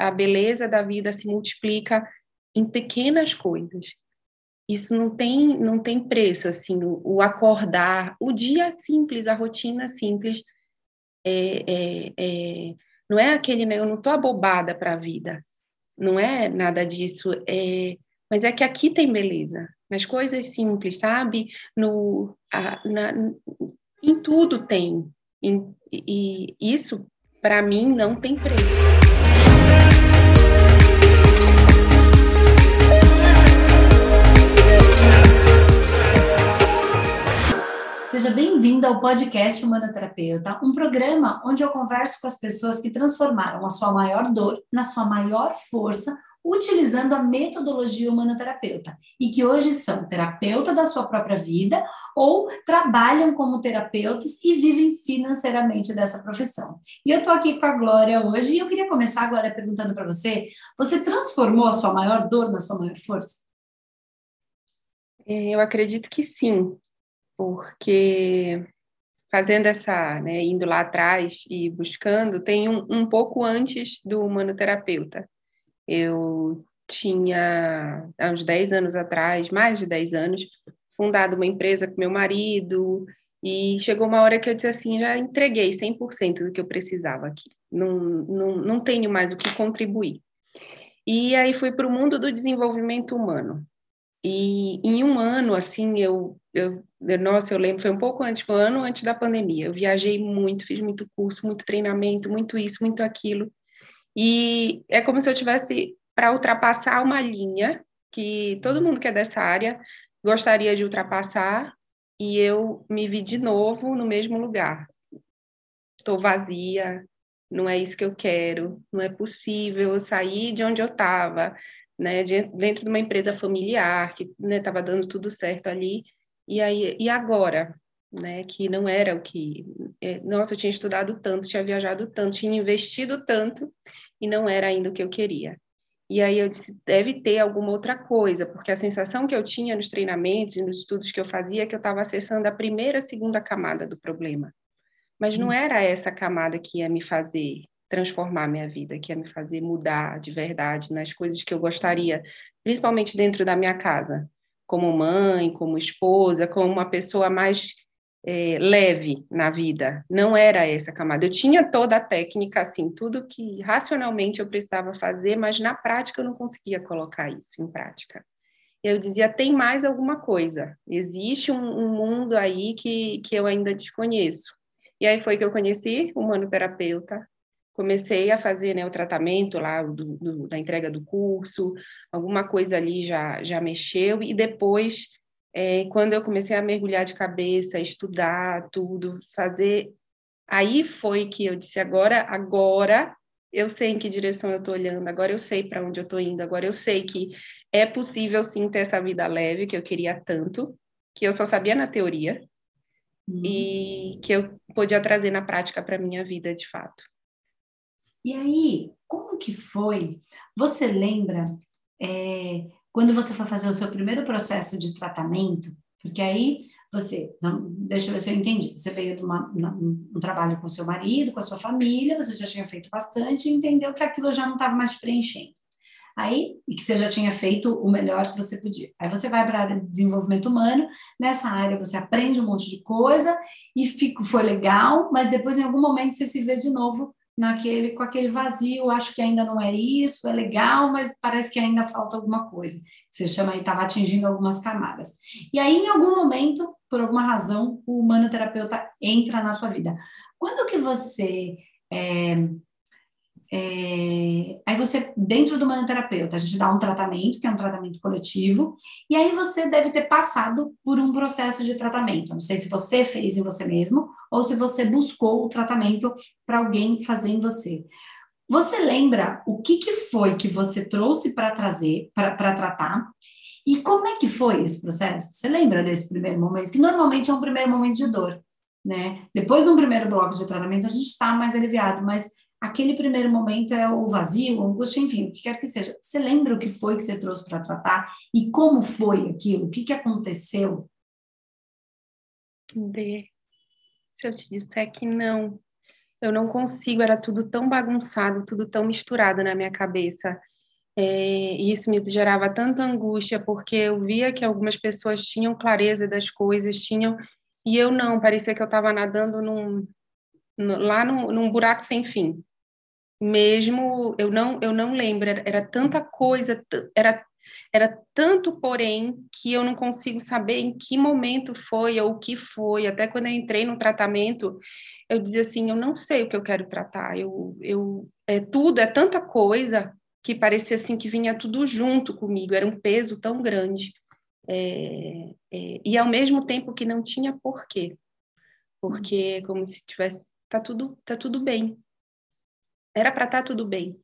a beleza da vida se multiplica em pequenas coisas. Isso não tem, não tem preço, assim, o, o acordar, o dia simples, a rotina simples, é, é, é, não é aquele, né, eu não estou abobada para a vida, não é nada disso, é, mas é que aqui tem beleza, nas coisas simples, sabe? No, a, na, em tudo tem, em, e isso, para mim, não tem preço. Seja bem-vindo ao podcast Humanoterapeuta, um programa onde eu converso com as pessoas que transformaram a sua maior dor na sua maior força, utilizando a metodologia humanoterapeuta, e que hoje são terapeuta da sua própria vida ou trabalham como terapeutas e vivem financeiramente dessa profissão. E eu estou aqui com a Glória hoje, e eu queria começar, Glória, perguntando para você: você transformou a sua maior dor na sua maior força? É, eu acredito que sim porque fazendo essa, né, indo lá atrás e buscando, tem um, um pouco antes do humanoterapeuta. Eu tinha, há uns 10 anos atrás, mais de 10 anos, fundado uma empresa com meu marido, e chegou uma hora que eu disse assim, já entreguei 100% do que eu precisava aqui, não, não, não tenho mais o que contribuir. E aí fui para o mundo do desenvolvimento humano. E em um ano, assim, eu, eu, nossa, eu lembro, foi um pouco antes, foi um ano antes da pandemia. Eu viajei muito, fiz muito curso, muito treinamento, muito isso, muito aquilo. E é como se eu tivesse para ultrapassar uma linha que todo mundo que é dessa área gostaria de ultrapassar, e eu me vi de novo no mesmo lugar. Estou vazia, não é isso que eu quero, não é possível eu sair de onde eu estava né, dentro de uma empresa familiar, que estava né, dando tudo certo ali, e aí e agora, né, que não era o que, é, nossa, eu tinha estudado tanto, tinha viajado tanto, tinha investido tanto, e não era ainda o que eu queria. E aí eu disse, deve ter alguma outra coisa, porque a sensação que eu tinha nos treinamentos e nos estudos que eu fazia é que eu estava acessando a primeira, segunda camada do problema. Mas não hum. era essa camada que ia me fazer transformar minha vida, que ia me fazer mudar de verdade nas coisas que eu gostaria, principalmente dentro da minha casa, como mãe, como esposa, como uma pessoa mais é, leve na vida. Não era essa camada. Eu tinha toda a técnica, assim, tudo que racionalmente eu precisava fazer, mas na prática eu não conseguia colocar isso em prática. Eu dizia, tem mais alguma coisa. Existe um, um mundo aí que, que eu ainda desconheço. E aí foi que eu conheci o manoterapeuta, comecei a fazer né, o tratamento lá do, do, da entrega do curso, alguma coisa ali já, já mexeu, e depois, é, quando eu comecei a mergulhar de cabeça, estudar tudo, fazer, aí foi que eu disse, agora, agora eu sei em que direção eu estou olhando, agora eu sei para onde eu estou indo, agora eu sei que é possível sim ter essa vida leve que eu queria tanto, que eu só sabia na teoria, uhum. e que eu podia trazer na prática para minha vida de fato. E aí, como que foi? Você lembra é, quando você foi fazer o seu primeiro processo de tratamento? Porque aí você, não, deixa eu ver se eu entendi. Você veio de uma, um trabalho com seu marido, com a sua família, você já tinha feito bastante e entendeu que aquilo já não estava mais te preenchendo. Aí, e que você já tinha feito o melhor que você podia. Aí você vai para a área de desenvolvimento humano, nessa área você aprende um monte de coisa e foi legal, mas depois em algum momento você se vê de novo naquele com aquele vazio, acho que ainda não é isso, é legal, mas parece que ainda falta alguma coisa. Você chama aí, estava atingindo algumas camadas. E aí, em algum momento, por alguma razão, o humanoterapeuta entra na sua vida. Quando que você é, é, aí você, dentro do manoterapeuta, a gente dá um tratamento, que é um tratamento coletivo, e aí você deve ter passado por um processo de tratamento. Não sei se você fez em você mesmo ou se você buscou o tratamento para alguém fazer em você. Você lembra o que, que foi que você trouxe para trazer, para tratar? E como é que foi esse processo? Você lembra desse primeiro momento? Que normalmente é um primeiro momento de dor, né? Depois de um primeiro bloco de tratamento, a gente está mais aliviado, mas aquele primeiro momento é o vazio, a angústia, enfim, o que quer que seja. Você lembra o que foi que você trouxe para tratar e como foi aquilo? O que, que aconteceu? De. Se eu te disser que não, eu não consigo, era tudo tão bagunçado, tudo tão misturado na minha cabeça. É, e isso me gerava tanta angústia, porque eu via que algumas pessoas tinham clareza das coisas, tinham, e eu não, parecia que eu estava nadando num, no, lá num, num, buraco sem fim. Mesmo, eu não, eu não lembro, era, era tanta coisa, era, era tanto porém, que eu não consigo saber em que momento foi ou o que foi. Até quando eu entrei no tratamento, eu dizia assim, eu não sei o que eu quero tratar, eu, eu, é tudo, é tanta coisa que parecia assim que vinha tudo junto comigo, era um peso tão grande, é, é, e ao mesmo tempo que não tinha porquê, porque é como se tivesse, tá tudo, tá tudo bem, era para estar tá tudo bem,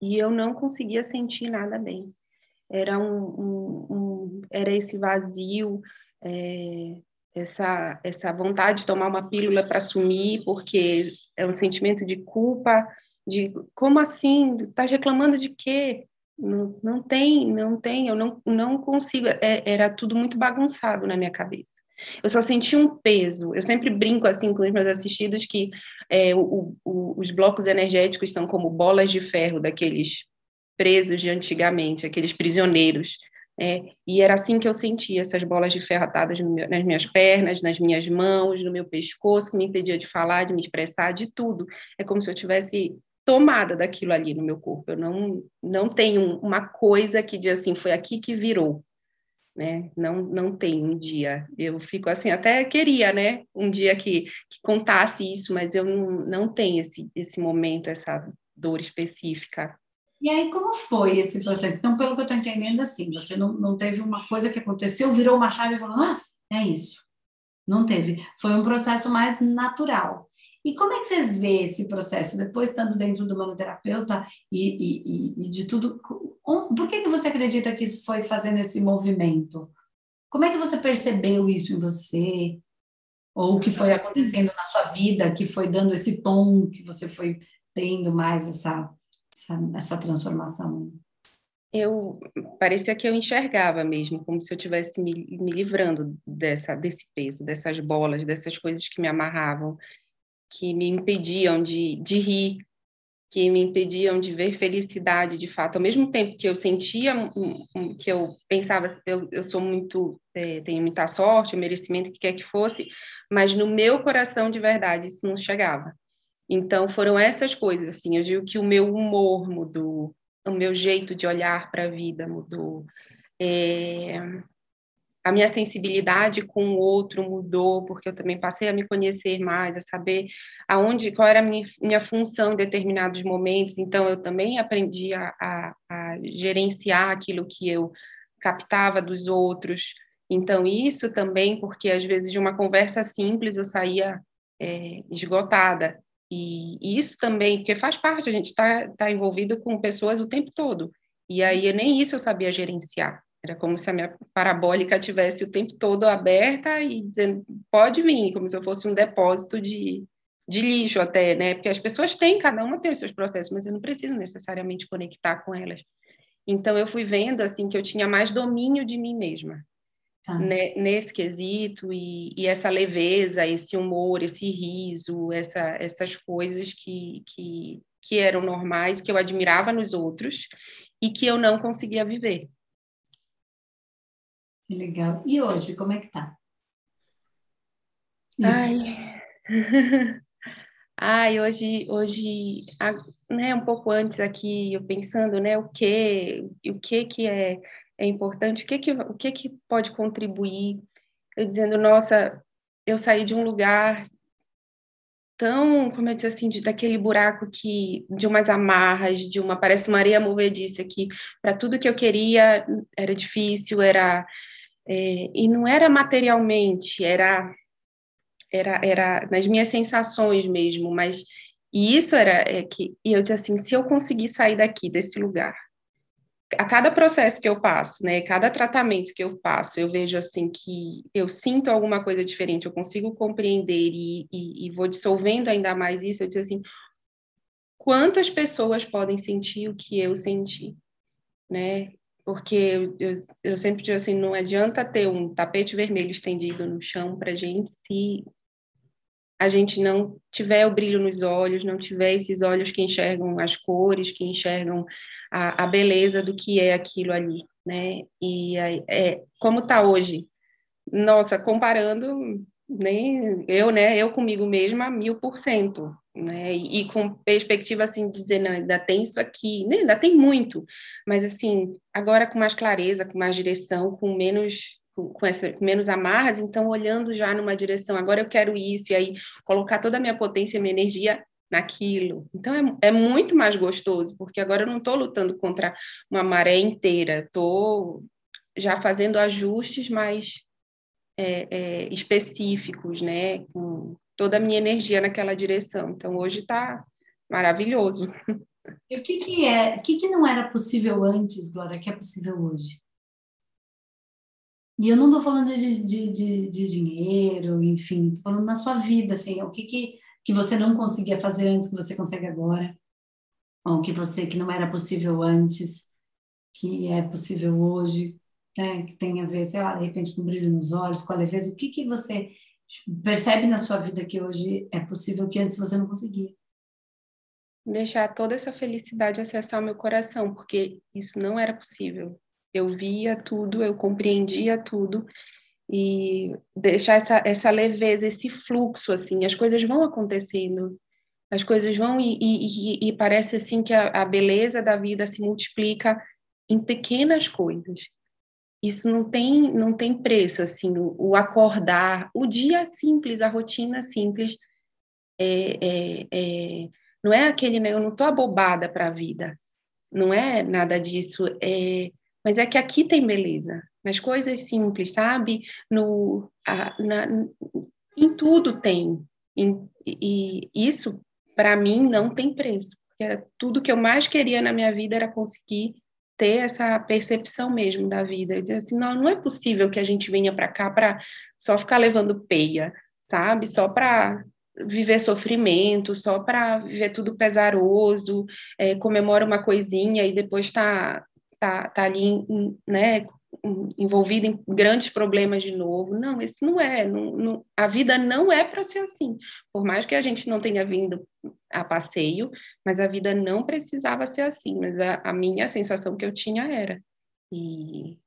e eu não conseguia sentir nada bem, era um, um, um era esse vazio, é, essa, essa vontade de tomar uma pílula para sumir, porque é um sentimento de culpa, de como assim? Está reclamando de quê? Não, não tem, não tem, eu não, não consigo, é, era tudo muito bagunçado na minha cabeça. Eu só senti um peso. Eu sempre brinco assim com os meus assistidos que é, o, o, os blocos energéticos são como bolas de ferro daqueles presos de antigamente, aqueles prisioneiros é, e era assim que eu sentia essas bolas de ferro atadas nas minhas pernas, nas minhas mãos, no meu pescoço, que me impedia de falar, de me expressar, de tudo. É como se eu tivesse tomada daquilo ali no meu corpo. Eu não, não tenho uma coisa que diz assim, foi aqui que virou. Né? Não, não tem um dia. Eu fico assim, até queria, né? Um dia que, que contasse isso, mas eu não, não tenho esse, esse momento, essa dor específica. E aí, como foi esse processo? Então, pelo que eu estou entendendo, assim, você não, não teve uma coisa que aconteceu, virou uma chave e falou, nossa, é isso. Não teve. Foi um processo mais natural. E como é que você vê esse processo, depois estando dentro do manoterapeuta e, e, e de tudo? Por que, que você acredita que isso foi fazendo esse movimento? Como é que você percebeu isso em você? Ou o que foi acontecendo na sua vida, que foi dando esse tom, que você foi tendo mais essa essa, essa transformação? Eu parecia que eu enxergava mesmo, como se eu estivesse me, me livrando dessa, desse peso, dessas bolas, dessas coisas que me amarravam, que me impediam de, de rir, que me impediam de ver felicidade de fato. Ao mesmo tempo que eu sentia, que eu pensava, eu, eu sou muito, é, tenho muita sorte, merecimento, o que quer que fosse, mas no meu coração de verdade isso não chegava. Então, foram essas coisas, assim, eu digo que o meu humor mudou, o meu jeito de olhar para a vida mudou, é, a minha sensibilidade com o outro mudou, porque eu também passei a me conhecer mais, a saber aonde, qual era a minha, minha função em determinados momentos, então eu também aprendi a, a, a gerenciar aquilo que eu captava dos outros, então isso também, porque às vezes de uma conversa simples eu saía é, esgotada, e, isso também, porque faz parte, a gente está tá envolvido com pessoas o tempo todo. E aí nem isso eu sabia gerenciar. Era como se a minha parabólica tivesse o tempo todo aberta e dizendo, pode vir, como se eu fosse um depósito de, de lixo até, né? Porque as pessoas têm, cada uma tem os seus processos, mas eu não preciso necessariamente conectar com elas. Então eu fui vendo assim que eu tinha mais domínio de mim mesma tá. né, nesse quesito e, e, essa leveza, esse humor, esse riso, essa, essas coisas que, que, que eram normais, que eu admirava nos outros e que eu não conseguia viver. Que legal. E hoje, como é que tá? Isso. Ai. Ai, hoje, hoje, né, um pouco antes aqui, eu pensando, né, o que, o que que é é importante, o que que, o que que pode contribuir? Eu dizendo, nossa, eu saí de um lugar tão, como eu disse assim, de, daquele buraco que, de umas amarras, de uma, parece uma areia movediça, que para tudo que eu queria era difícil, era, é, e não era materialmente, era, era, era nas minhas sensações mesmo, mas, e isso era, é, que, e eu disse assim, se eu conseguir sair daqui, desse lugar, a cada processo que eu passo, né, cada tratamento que eu passo, eu vejo assim que eu sinto alguma coisa diferente, eu consigo compreender e, e, e vou dissolvendo ainda mais isso, eu digo assim, quantas pessoas podem sentir o que eu senti, né? Porque eu, eu, eu sempre digo assim, não adianta ter um tapete vermelho estendido no chão para gente se a gente não tiver o brilho nos olhos, não tiver esses olhos que enxergam as cores, que enxergam a, a beleza do que é aquilo ali, né? E é, como está hoje, nossa, comparando nem eu, né? Eu comigo mesma mil por cento, né? E, e, com perspectiva assim de dizer não, ainda tem isso aqui, né? ainda tem muito, mas assim agora com mais clareza, com mais direção, com menos com, essa, com menos amarras, então olhando já numa direção, agora eu quero isso, e aí colocar toda a minha potência, minha energia naquilo. Então é, é muito mais gostoso, porque agora eu não estou lutando contra uma maré inteira, estou já fazendo ajustes mais é, é, específicos, né? Com toda a minha energia naquela direção. Então hoje está maravilhoso. E o que, que é, o que, que não era possível antes, Glória, que é possível hoje? E eu não estou falando de, de, de, de, dinheiro, enfim, estou falando na sua vida, assim, o que, que, que você não conseguia fazer antes que você consegue agora, ou que você que não era possível antes, que é possível hoje, né? que tem a ver, sei lá, de repente com brilho nos olhos, com a leveza, o que, que você percebe na sua vida que hoje é possível que antes você não conseguia? Deixar toda essa felicidade acessar o meu coração, porque isso não era possível eu via tudo, eu compreendia tudo e deixar essa, essa leveza, esse fluxo, assim, as coisas vão acontecendo, as coisas vão e, e, e parece assim que a, a, beleza da vida se multiplica em pequenas coisas. Isso não tem, não tem preço, assim, o, o acordar, o dia simples, a rotina simples, é, é, é, não é aquele, né, eu não estou abobada para a vida, não é nada disso, é mas é que aqui tem beleza, nas coisas simples, sabe? No, a, na, em tudo tem. Em, e isso, para mim, não tem preço. Porque tudo que eu mais queria na minha vida era conseguir ter essa percepção mesmo da vida. Dizer assim, não, não é possível que a gente venha para cá para só ficar levando peia, sabe? Só para viver sofrimento, só para viver tudo pesaroso, é, comemora uma coisinha e depois está tá, tá ali, né, envolvido em grandes problemas de novo. Não, esse não é. Não, não, a vida não é para ser assim. Por mais que a gente não tenha vindo a passeio, mas a vida não precisava ser assim. Mas a, a minha sensação que eu tinha era. E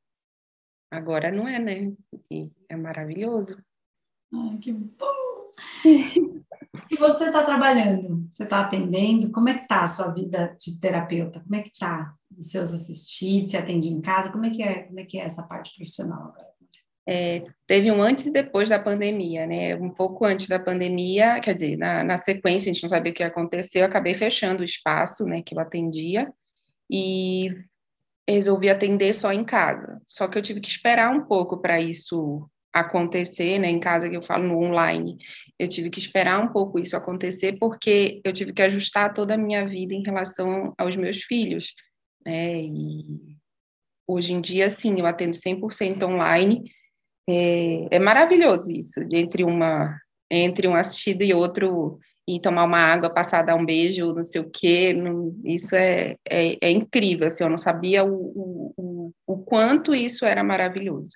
agora não é, né? E é maravilhoso. Ai, que bom! e você está trabalhando? Você está atendendo? Como é que está a sua vida de terapeuta? Como é que está? Os seus assistidos, se atende em casa? Como é que é, como é, que é essa parte profissional agora? É, teve um antes e depois da pandemia, né? Um pouco antes da pandemia, quer dizer, na, na sequência, a gente não sabia o que aconteceu, eu acabei fechando o espaço, né, que eu atendia, e resolvi atender só em casa. Só que eu tive que esperar um pouco para isso acontecer, né, em casa que eu falo no online. Eu tive que esperar um pouco isso acontecer porque eu tive que ajustar toda a minha vida em relação aos meus filhos né? E hoje em dia, sim, eu atendo 100% online. É, é maravilhoso isso, entre uma entre um assistido e outro e tomar uma água, passar dar um beijo, não sei o quê, não, isso é, é, é, incrível, assim, eu não sabia o, o, o quanto isso era maravilhoso.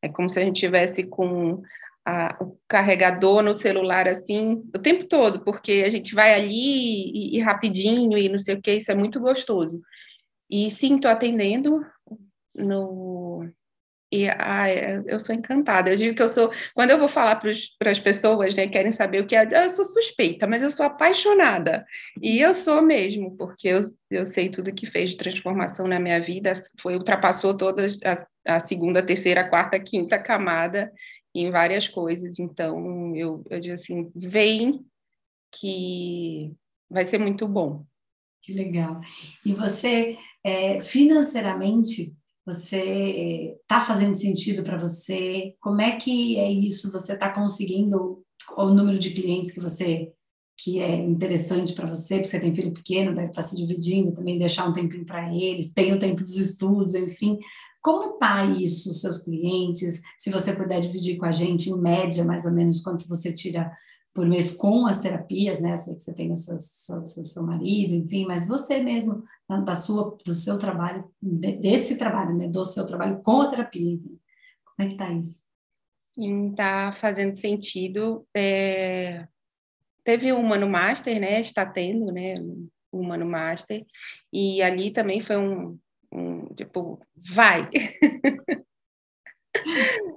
É como se a gente tivesse com a, o carregador no celular assim o tempo todo, porque a gente vai ali e, e rapidinho e não sei o que, isso é muito gostoso. E sim, estou atendendo no. E ah, eu sou encantada. Eu digo que eu sou. Quando eu vou falar para as pessoas, né, querem saber o que é, eu sou suspeita, mas eu sou apaixonada. E eu sou mesmo, porque eu, eu sei tudo que fez de transformação na minha vida, foi ultrapassou todas a, a segunda, terceira, quarta, quinta camada em várias coisas. Então, eu, eu digo assim: vem que vai ser muito bom. Que legal. E você, é, financeiramente, você está fazendo sentido para você? Como é que é isso? Você está conseguindo o número de clientes que você que é interessante para você, porque você tem filho pequeno, deve estar tá se dividindo também, deixar um tempinho para eles, tem o tempo dos estudos, enfim. Como tá isso, seus clientes? Se você puder dividir com a gente, em média, mais ou menos, quanto você tira por mês com as terapias, né? Eu sei que você tem o seu, seu, seu, seu marido, enfim, mas você mesmo, da sua, do seu trabalho, desse trabalho, né? Do seu trabalho com a terapia, enfim. Como é que tá isso? Sim, tá fazendo sentido. É... teve o Humano Master, né? Está tendo, né? O Humano Master. E ali também foi um, um tipo, vai!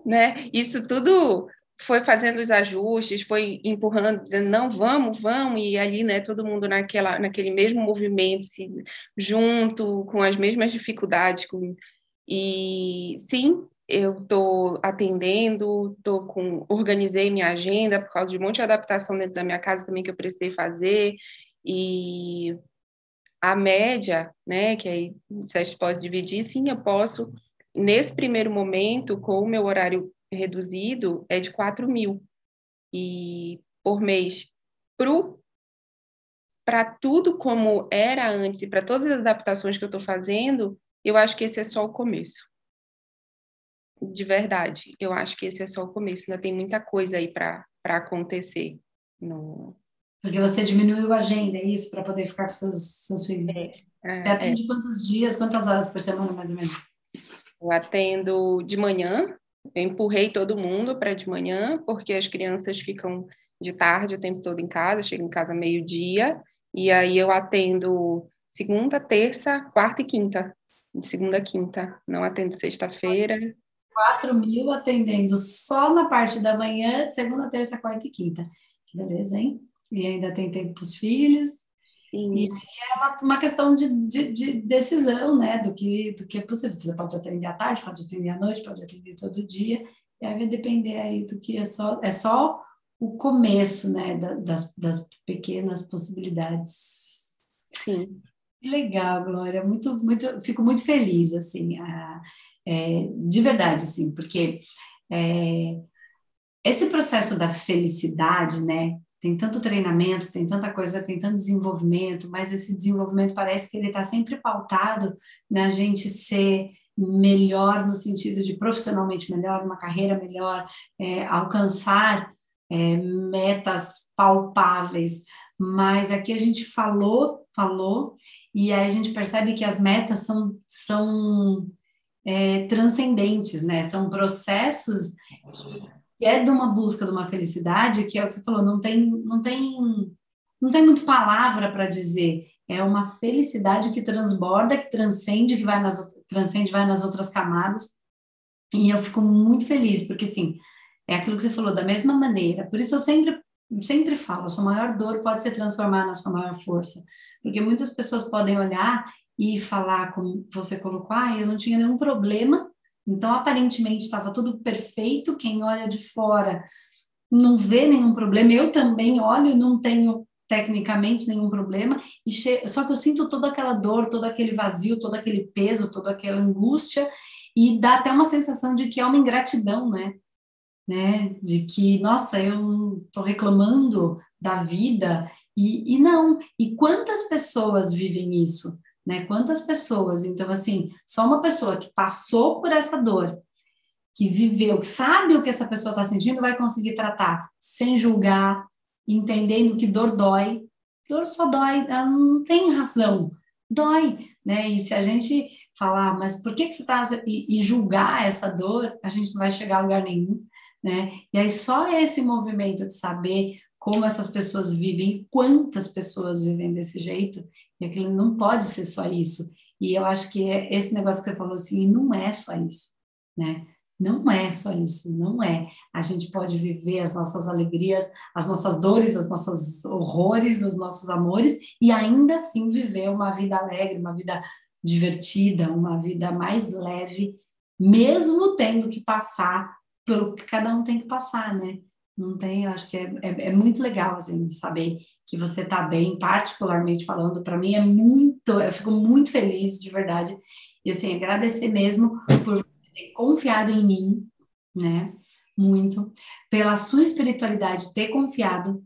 né? Isso tudo foi fazendo os ajustes, foi empurrando, dizendo não, vamos, vamos, e ali, né, todo mundo naquela, naquele mesmo movimento, se, junto, com as mesmas dificuldades, com, e sim, eu estou atendendo, tô com, organizei minha agenda por causa de um monte de adaptação dentro da minha casa também que eu precisei fazer, e a média, né, que aí vocês podem dividir, sim, eu posso, nesse primeiro momento, com o meu horário reduzido, é de 4 mil e por mês. Para tudo como era antes e para todas as adaptações que eu estou fazendo, eu acho que esse é só o começo. De verdade, eu acho que esse é só o começo. Ainda tem muita coisa aí para acontecer no, porque você diminuiu a agenda, é isso, para poder ficar com seus, seus filhos? É, é, você atende é. quantos dias, quantas horas por semana, mais ou menos? Eu atendo de manhã, eu empurrei todo mundo para de manhã, porque as crianças ficam de tarde o tempo todo em casa, chegam em casa meio-dia, e aí eu atendo segunda, terça, quarta e quinta. De segunda a quinta, não atendo sexta-feira. 4 mil atendendo só na parte da manhã, segunda, terça, quarta e quinta. Que beleza, hein? e ainda tem tempo para os filhos. Sim. E é uma, uma questão de, de, de, decisão, né, do que, do que é possível. Você pode atender à tarde, pode atender à noite, pode atender todo dia, e aí vai depender aí do que é só, é só o começo, né, das, das pequenas possibilidades. Sim. Que legal, Glória, muito, muito, fico muito feliz, assim, a, é, de verdade, assim, porque é, esse processo da felicidade, né, tem tanto treinamento, tem tanta coisa, tem tanto desenvolvimento, mas esse desenvolvimento parece que ele está sempre pautado na gente ser melhor no sentido de profissionalmente melhor, uma carreira melhor, é, alcançar é, metas palpáveis. Mas aqui a gente falou, falou, e aí a gente percebe que as metas são, são é, transcendentes, né? São processos que é de uma busca de uma felicidade, que é o que você falou, não tem, não tem, não tem muito palavra para dizer. É uma felicidade que transborda, que transcende, que vai nas transcende, vai nas outras camadas. E eu fico muito feliz, porque assim, é aquilo que você falou, da mesma maneira. Por isso eu sempre sempre falo, a sua maior dor pode se transformar na sua maior força. Porque muitas pessoas podem olhar e falar, como você colocou, ah, eu não tinha nenhum problema então, aparentemente, estava tudo perfeito. Quem olha de fora não vê nenhum problema. Eu também olho e não tenho tecnicamente nenhum problema. E che... Só que eu sinto toda aquela dor, todo aquele vazio, todo aquele peso, toda aquela angústia. E dá até uma sensação de que é uma ingratidão, né? né? De que, nossa, eu estou reclamando da vida. E, e não. E quantas pessoas vivem isso? Né? Quantas pessoas? Então, assim, só uma pessoa que passou por essa dor, que viveu, que sabe o que essa pessoa está sentindo, vai conseguir tratar sem julgar, entendendo que dor dói. Dor só dói, ela não tem razão, dói, né? E se a gente falar, mas por que, que você está. E, e julgar essa dor, a gente não vai chegar a lugar nenhum, né? E aí só esse movimento de saber como essas pessoas vivem, quantas pessoas vivem desse jeito, e aquilo não pode ser só isso. E eu acho que é esse negócio que você falou assim, não é só isso, né? Não é só isso, não é. A gente pode viver as nossas alegrias, as nossas dores, os nossos horrores, os nossos amores, e ainda assim viver uma vida alegre, uma vida divertida, uma vida mais leve, mesmo tendo que passar pelo que cada um tem que passar, né? Não tem, eu acho que é, é, é, muito legal, assim, saber que você está bem, particularmente falando, para mim é muito, eu fico muito feliz, de verdade, e assim, agradecer mesmo por ter confiado em mim, né, muito, pela sua espiritualidade, ter confiado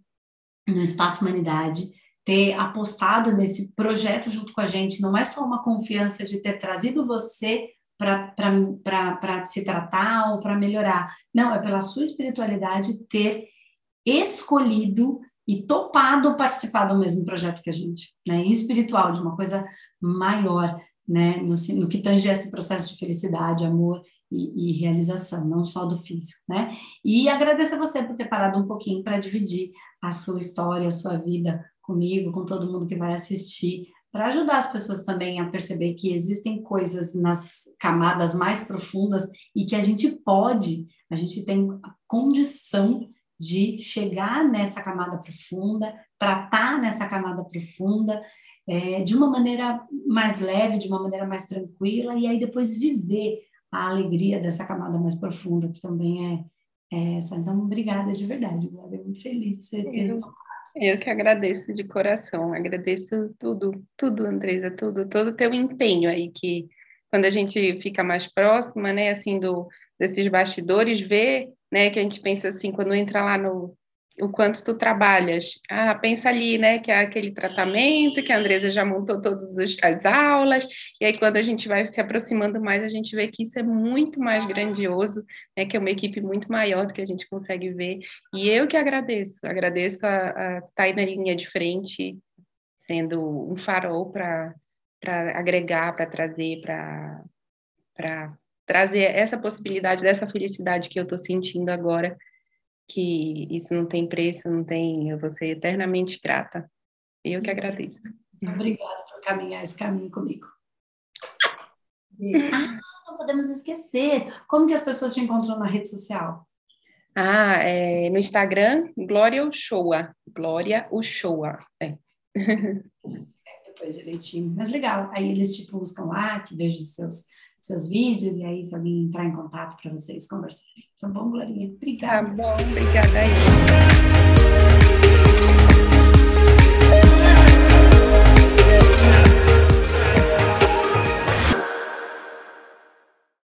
no Espaço Humanidade, ter apostado nesse projeto junto com a gente, não é só uma confiança de ter trazido você para se tratar ou para melhorar. Não, é pela sua espiritualidade ter escolhido e topado participar do mesmo projeto que a gente, né? Espiritual, de uma coisa maior, né? No, no que tange esse processo de felicidade, amor e, e, realização, não só do físico, né? E agradeço a você por ter parado um pouquinho para dividir a sua história, a sua vida comigo, com todo mundo que vai assistir, para ajudar as pessoas também a perceber que existem coisas nas camadas mais profundas e que a gente pode, a gente tem a condição de chegar nessa camada profunda, tratar nessa camada profunda é, de uma maneira mais leve, de uma maneira mais tranquila, e aí depois viver a alegria dessa camada mais profunda, que também é, é essa. Então, obrigada de verdade, Glória, muito feliz de ser eu, eu que agradeço de coração, agradeço tudo, tudo, Andresa, tudo, todo o teu empenho aí, que quando a gente fica mais próxima, né, assim, do, desses bastidores, ver né? Que a gente pensa assim, quando entra lá no o quanto tu trabalhas. Ah, pensa ali, né, que é aquele tratamento, que a Andresa já montou todas as aulas, e aí quando a gente vai se aproximando mais, a gente vê que isso é muito mais grandioso, né, que é uma equipe muito maior do que a gente consegue ver. E eu que agradeço, agradeço a, estar aí na linha de frente, sendo um farol para agregar, para trazer, para trazer essa possibilidade dessa felicidade que eu estou sentindo agora, que isso não tem preço, não tem, eu vou ser eternamente grata. Eu que agradeço. Obrigada por caminhar esse caminho comigo. Ah, não podemos esquecer. Como que as pessoas te encontram na rede social? Ah, é, no Instagram, Glória Uchoa. Glória Uchoa. É. Depois direitinho. Mas legal. Aí eles te buscam lá, que vejo os seus seus vídeos, e aí se alguém entrar em contato para vocês conversarem. Tá bom, Glorinha? Obrigada. Tá bom, obrigada aí.